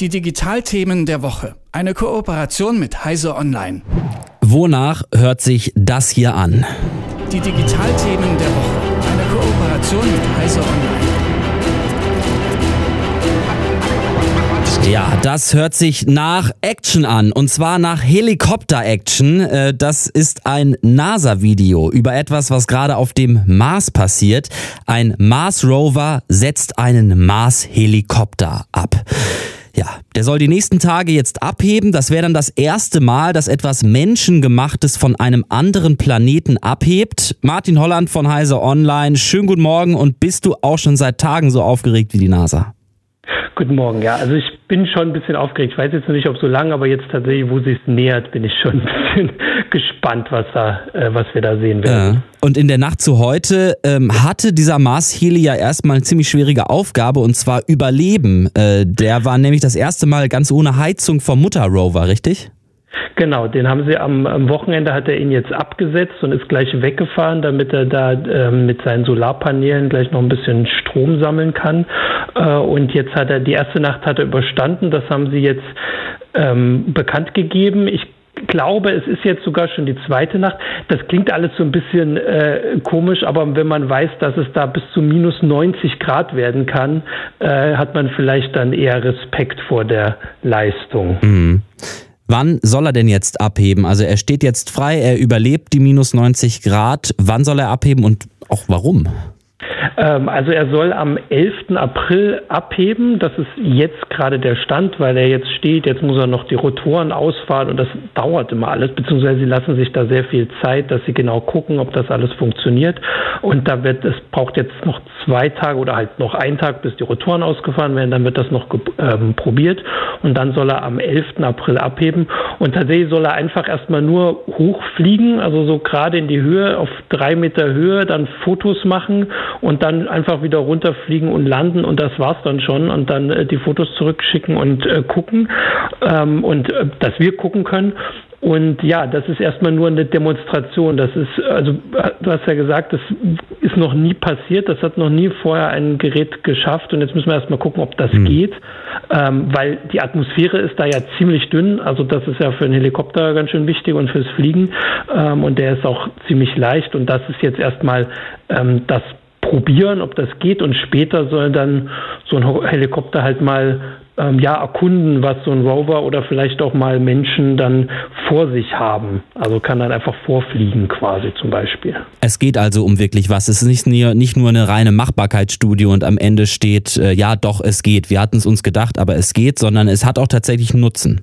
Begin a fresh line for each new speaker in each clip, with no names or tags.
Die Digitalthemen der Woche. Eine Kooperation mit Heise Online.
Wonach hört sich das hier an?
Die Digitalthemen der Woche. Eine Kooperation mit Heise Online.
Ja, das hört sich nach Action an und zwar nach Helikopter-Action. Äh, das ist ein NASA-Video über etwas, was gerade auf dem Mars passiert. Ein Mars-Rover setzt einen Mars-Helikopter ab. Ja, der soll die nächsten Tage jetzt abheben. Das wäre dann das erste Mal, dass etwas Menschengemachtes von einem anderen Planeten abhebt. Martin Holland von Heise Online, schönen guten Morgen und bist du auch schon seit Tagen so aufgeregt wie die NASA?
Guten Morgen, ja. Also ich bin schon ein bisschen aufgeregt. Ich weiß jetzt noch nicht, ob so lange, aber jetzt tatsächlich, wo sie es nähert, bin ich schon ein bisschen gespannt, was da, äh, was wir da sehen werden. Ja.
Und in der Nacht zu heute ähm, hatte dieser Mars Healy ja erstmal eine ziemlich schwierige Aufgabe und zwar Überleben. Äh, der war nämlich das erste Mal ganz ohne Heizung vom Mutterrover, richtig?
Genau, den haben sie am, am, Wochenende hat er ihn jetzt abgesetzt und ist gleich weggefahren, damit er da äh, mit seinen Solarpanelen gleich noch ein bisschen Strom sammeln kann. Äh, und jetzt hat er die erste Nacht hat er überstanden. Das haben sie jetzt ähm, bekannt gegeben. Ich glaube, es ist jetzt sogar schon die zweite Nacht. Das klingt alles so ein bisschen äh, komisch, aber wenn man weiß, dass es da bis zu minus 90 Grad werden kann, äh, hat man vielleicht dann eher Respekt vor der Leistung.
Mhm. Wann soll er denn jetzt abheben? Also er steht jetzt frei, er überlebt die minus 90 Grad. Wann soll er abheben und auch warum?
Ähm, also er soll am 11. April abheben. Das ist jetzt gerade der Stand, weil er jetzt steht. Jetzt muss er noch die Rotoren ausfahren und das dauert immer alles, beziehungsweise sie lassen sich da sehr viel Zeit, dass sie genau gucken, ob das alles funktioniert. Und da wird es braucht jetzt noch zwei Tage oder halt noch einen Tag, bis die Rotoren ausgefahren werden. Dann wird das noch ähm, probiert und dann soll er am 11. April abheben. Und tatsächlich soll er einfach erstmal nur hochfliegen, also so gerade in die Höhe, auf drei Meter Höhe, dann Fotos machen und dann einfach wieder runterfliegen und landen und das war's dann schon und dann äh, die Fotos zurückschicken und äh, gucken ähm, und äh, dass wir gucken können. Und ja, das ist erstmal nur eine Demonstration. Das ist, also du hast ja gesagt, das ist noch nie passiert. Das hat noch nie vorher ein Gerät geschafft. Und jetzt müssen wir erstmal gucken, ob das mhm. geht. Ähm, weil die Atmosphäre ist da ja ziemlich dünn. Also das ist ja für einen Helikopter ganz schön wichtig und fürs Fliegen. Ähm, und der ist auch ziemlich leicht. Und das ist jetzt erstmal ähm, das probieren, ob das geht. Und später soll dann so ein Helikopter halt mal ähm, ja, erkunden, was so ein Rover oder vielleicht auch mal Menschen dann vor sich haben. Also kann dann einfach vorfliegen quasi zum Beispiel.
Es geht also um wirklich was. Es ist nicht, nicht nur eine reine Machbarkeitsstudie und am Ende steht, äh, ja doch, es geht. Wir hatten es uns gedacht, aber es geht, sondern es hat auch tatsächlich einen Nutzen.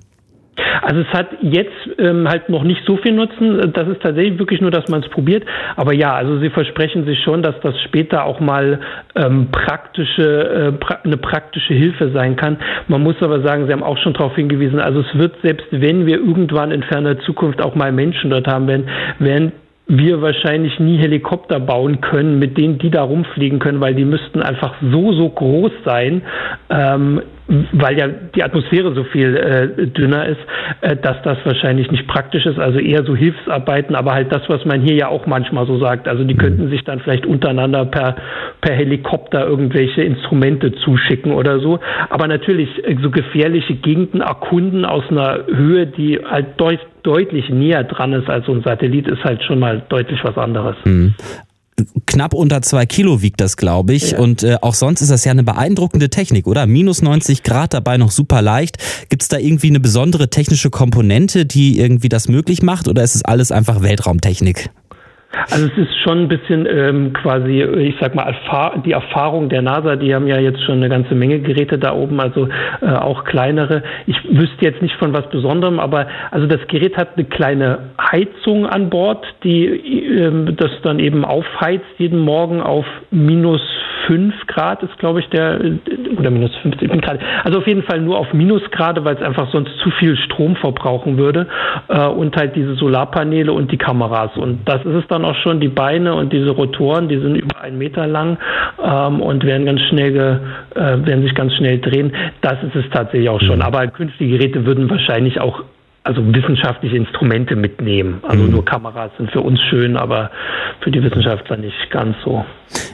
Also es hat jetzt ähm, halt noch nicht so viel Nutzen. Das ist tatsächlich wirklich nur, dass man es probiert. Aber ja, also sie versprechen sich schon, dass das später auch mal ähm, praktische, äh, pra eine praktische Hilfe sein kann. Man muss aber sagen, Sie haben auch schon darauf hingewiesen, also es wird selbst wenn wir irgendwann in ferner Zukunft auch mal Menschen dort haben werden, werden wir wahrscheinlich nie Helikopter bauen können, mit denen die da rumfliegen können, weil die müssten einfach so, so groß sein, ähm, weil ja die Atmosphäre so viel äh, dünner ist, äh, dass das wahrscheinlich nicht praktisch ist. Also eher so Hilfsarbeiten, aber halt das, was man hier ja auch manchmal so sagt. Also die könnten sich dann vielleicht untereinander per, per Helikopter irgendwelche Instrumente zuschicken oder so. Aber natürlich äh, so gefährliche Gegenden erkunden aus einer Höhe, die halt deut deutlich näher dran ist als so ein Satellit, ist halt schon mal deutlich was anderes.
Mhm knapp unter zwei Kilo wiegt das, glaube ich. Ja. Und äh, auch sonst ist das ja eine beeindruckende Technik, oder? Minus 90 Grad dabei noch super leicht. Gibt es da irgendwie eine besondere technische Komponente, die irgendwie das möglich macht, oder ist es alles einfach Weltraumtechnik?
Also es ist schon ein bisschen ähm, quasi, ich sag mal, die Erfahrung der NASA, die haben ja jetzt schon eine ganze Menge Geräte da oben, also äh, auch kleinere. Ich wüsste jetzt nicht von was Besonderem, aber also das Gerät hat eine kleine Heizung an Bord, die ähm, das dann eben aufheizt jeden Morgen auf minus 5 Grad ist, glaube ich, der, oder minus 50 Grad. Also auf jeden Fall nur auf Minusgrade, weil es einfach sonst zu viel Strom verbrauchen würde. Äh, und halt diese Solarpaneele und die Kameras. Und das ist es dann auch schon. Die Beine und diese Rotoren, die sind über einen Meter lang ähm, und werden ganz schnell, ge, äh, werden sich ganz schnell drehen. Das ist es tatsächlich auch schon. Mhm. Aber künftige Geräte würden wahrscheinlich auch also wissenschaftliche Instrumente mitnehmen. Also mhm. nur Kameras sind für uns schön, aber für die Wissenschaftler nicht ganz so.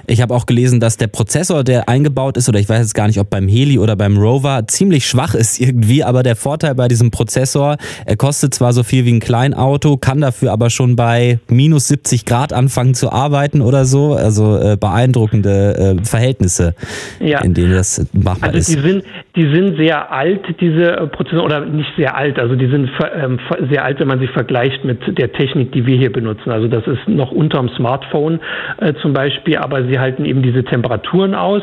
Ich habe auch gelesen, dass der Prozessor, der eingebaut ist, oder ich weiß jetzt gar nicht, ob beim Heli oder beim Rover, ziemlich schwach ist irgendwie, aber der Vorteil bei diesem Prozessor, er kostet zwar so viel wie ein Kleinauto, kann dafür aber schon bei minus 70 Grad anfangen zu arbeiten oder so. Also äh, beeindruckende äh, Verhältnisse, ja. in denen das machbar
also
ist.
Die sind, die sind sehr alt, diese äh, Prozessoren, oder nicht sehr alt, also die sind sehr alt, wenn man sie vergleicht mit der Technik, die wir hier benutzen. Also das ist noch unterm Smartphone äh, zum Beispiel, aber sie halten eben diese Temperaturen aus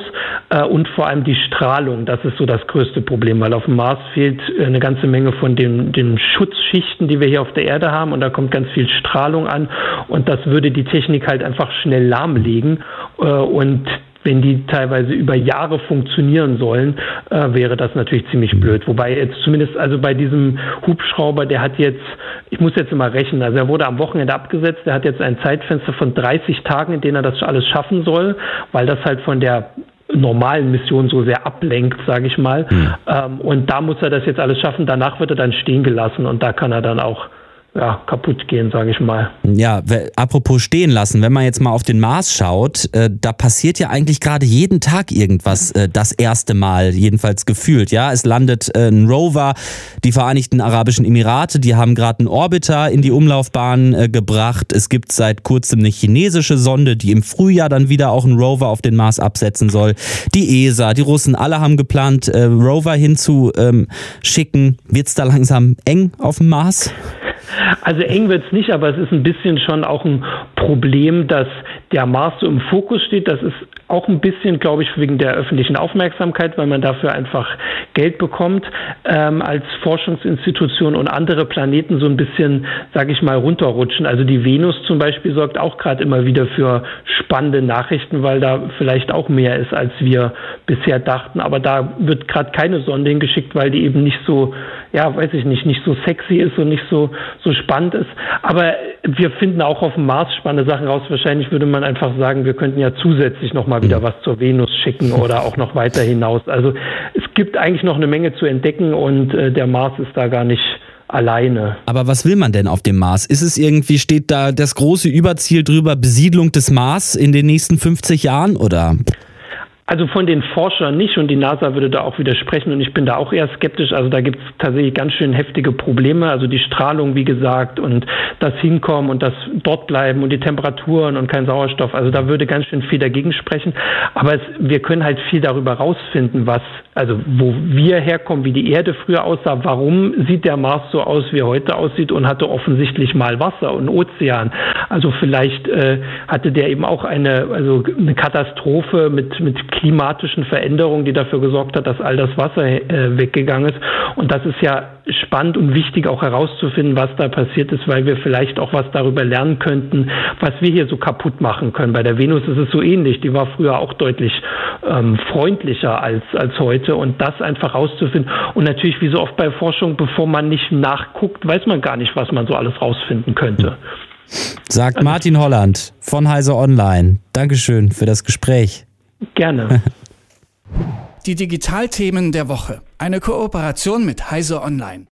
äh, und vor allem die Strahlung. Das ist so das größte Problem, weil auf dem Mars fehlt äh, eine ganze Menge von den, den Schutzschichten, die wir hier auf der Erde haben und da kommt ganz viel Strahlung an und das würde die Technik halt einfach schnell lahmlegen äh, und wenn die teilweise über Jahre funktionieren sollen, äh, wäre das natürlich ziemlich blöd. Wobei jetzt zumindest also bei diesem Hubschrauber, der hat jetzt, ich muss jetzt immer rechnen, also er wurde am Wochenende abgesetzt, der hat jetzt ein Zeitfenster von 30 Tagen, in denen er das alles schaffen soll, weil das halt von der normalen Mission so sehr ablenkt, sage ich mal. Mhm. Ähm, und da muss er das jetzt alles schaffen. Danach wird er dann stehen gelassen und da kann er dann auch ja, kaputt gehen, sage ich mal.
Ja, apropos stehen lassen, wenn man jetzt mal auf den Mars schaut, äh, da passiert ja eigentlich gerade jeden Tag irgendwas äh, das erste Mal, jedenfalls gefühlt. Ja, es landet äh, ein Rover, die Vereinigten Arabischen Emirate, die haben gerade einen Orbiter in die Umlaufbahn äh, gebracht. Es gibt seit kurzem eine chinesische Sonde, die im Frühjahr dann wieder auch einen Rover auf den Mars absetzen soll. Die ESA, die Russen, alle haben geplant, äh, Rover hinzuschicken. Ähm, Wird's da langsam eng auf dem Mars?
Also eng wird es nicht, aber es ist ein bisschen schon auch ein Problem, dass der Mars so im Fokus steht. Das ist auch ein bisschen, glaube ich, wegen der öffentlichen Aufmerksamkeit, weil man dafür einfach Geld bekommt ähm, als Forschungsinstitution und andere Planeten so ein bisschen, sage ich mal, runterrutschen. Also die Venus zum Beispiel sorgt auch gerade immer wieder für spannende Nachrichten, weil da vielleicht auch mehr ist, als wir bisher dachten. Aber da wird gerade keine Sonde hingeschickt, weil die eben nicht so, ja, weiß ich nicht, nicht so sexy ist und nicht so, so spannend ist. Aber wir finden auch auf dem Mars spannende Sachen raus. Wahrscheinlich würde man einfach sagen, wir könnten ja zusätzlich nochmal wieder mhm. was zur Venus schicken oder auch noch weiter hinaus. Also es gibt eigentlich noch eine Menge zu entdecken und äh, der Mars ist da gar nicht alleine.
Aber was will man denn auf dem Mars? Ist es irgendwie, steht da das große Überziel drüber, Besiedlung des Mars in den nächsten 50 Jahren oder?
Also von den Forschern nicht und die NASA würde da auch widersprechen und ich bin da auch eher skeptisch. Also da gibt es tatsächlich ganz schön heftige Probleme. Also die Strahlung, wie gesagt, und das Hinkommen und das dort bleiben und die Temperaturen und kein Sauerstoff. Also da würde ganz schön viel dagegen sprechen. Aber es, wir können halt viel darüber rausfinden, was, also wo wir herkommen, wie die Erde früher aussah, warum sieht der Mars so aus, wie er heute aussieht und hatte offensichtlich mal Wasser und Ozean. Also vielleicht äh, hatte der eben auch eine, also eine Katastrophe mit, mit klimatischen Veränderung, die dafür gesorgt hat, dass all das Wasser äh, weggegangen ist. Und das ist ja spannend und wichtig auch herauszufinden, was da passiert ist, weil wir vielleicht auch was darüber lernen könnten, was wir hier so kaputt machen können. Bei der Venus ist es so ähnlich. Die war früher auch deutlich ähm, freundlicher als, als heute. Und das einfach rauszufinden. Und natürlich, wie so oft bei Forschung, bevor man nicht nachguckt, weiß man gar nicht, was man so alles rausfinden könnte.
Sagt Martin Holland von Heise Online. Dankeschön für das Gespräch.
Gerne.
Die Digitalthemen der Woche. Eine Kooperation mit Heise Online.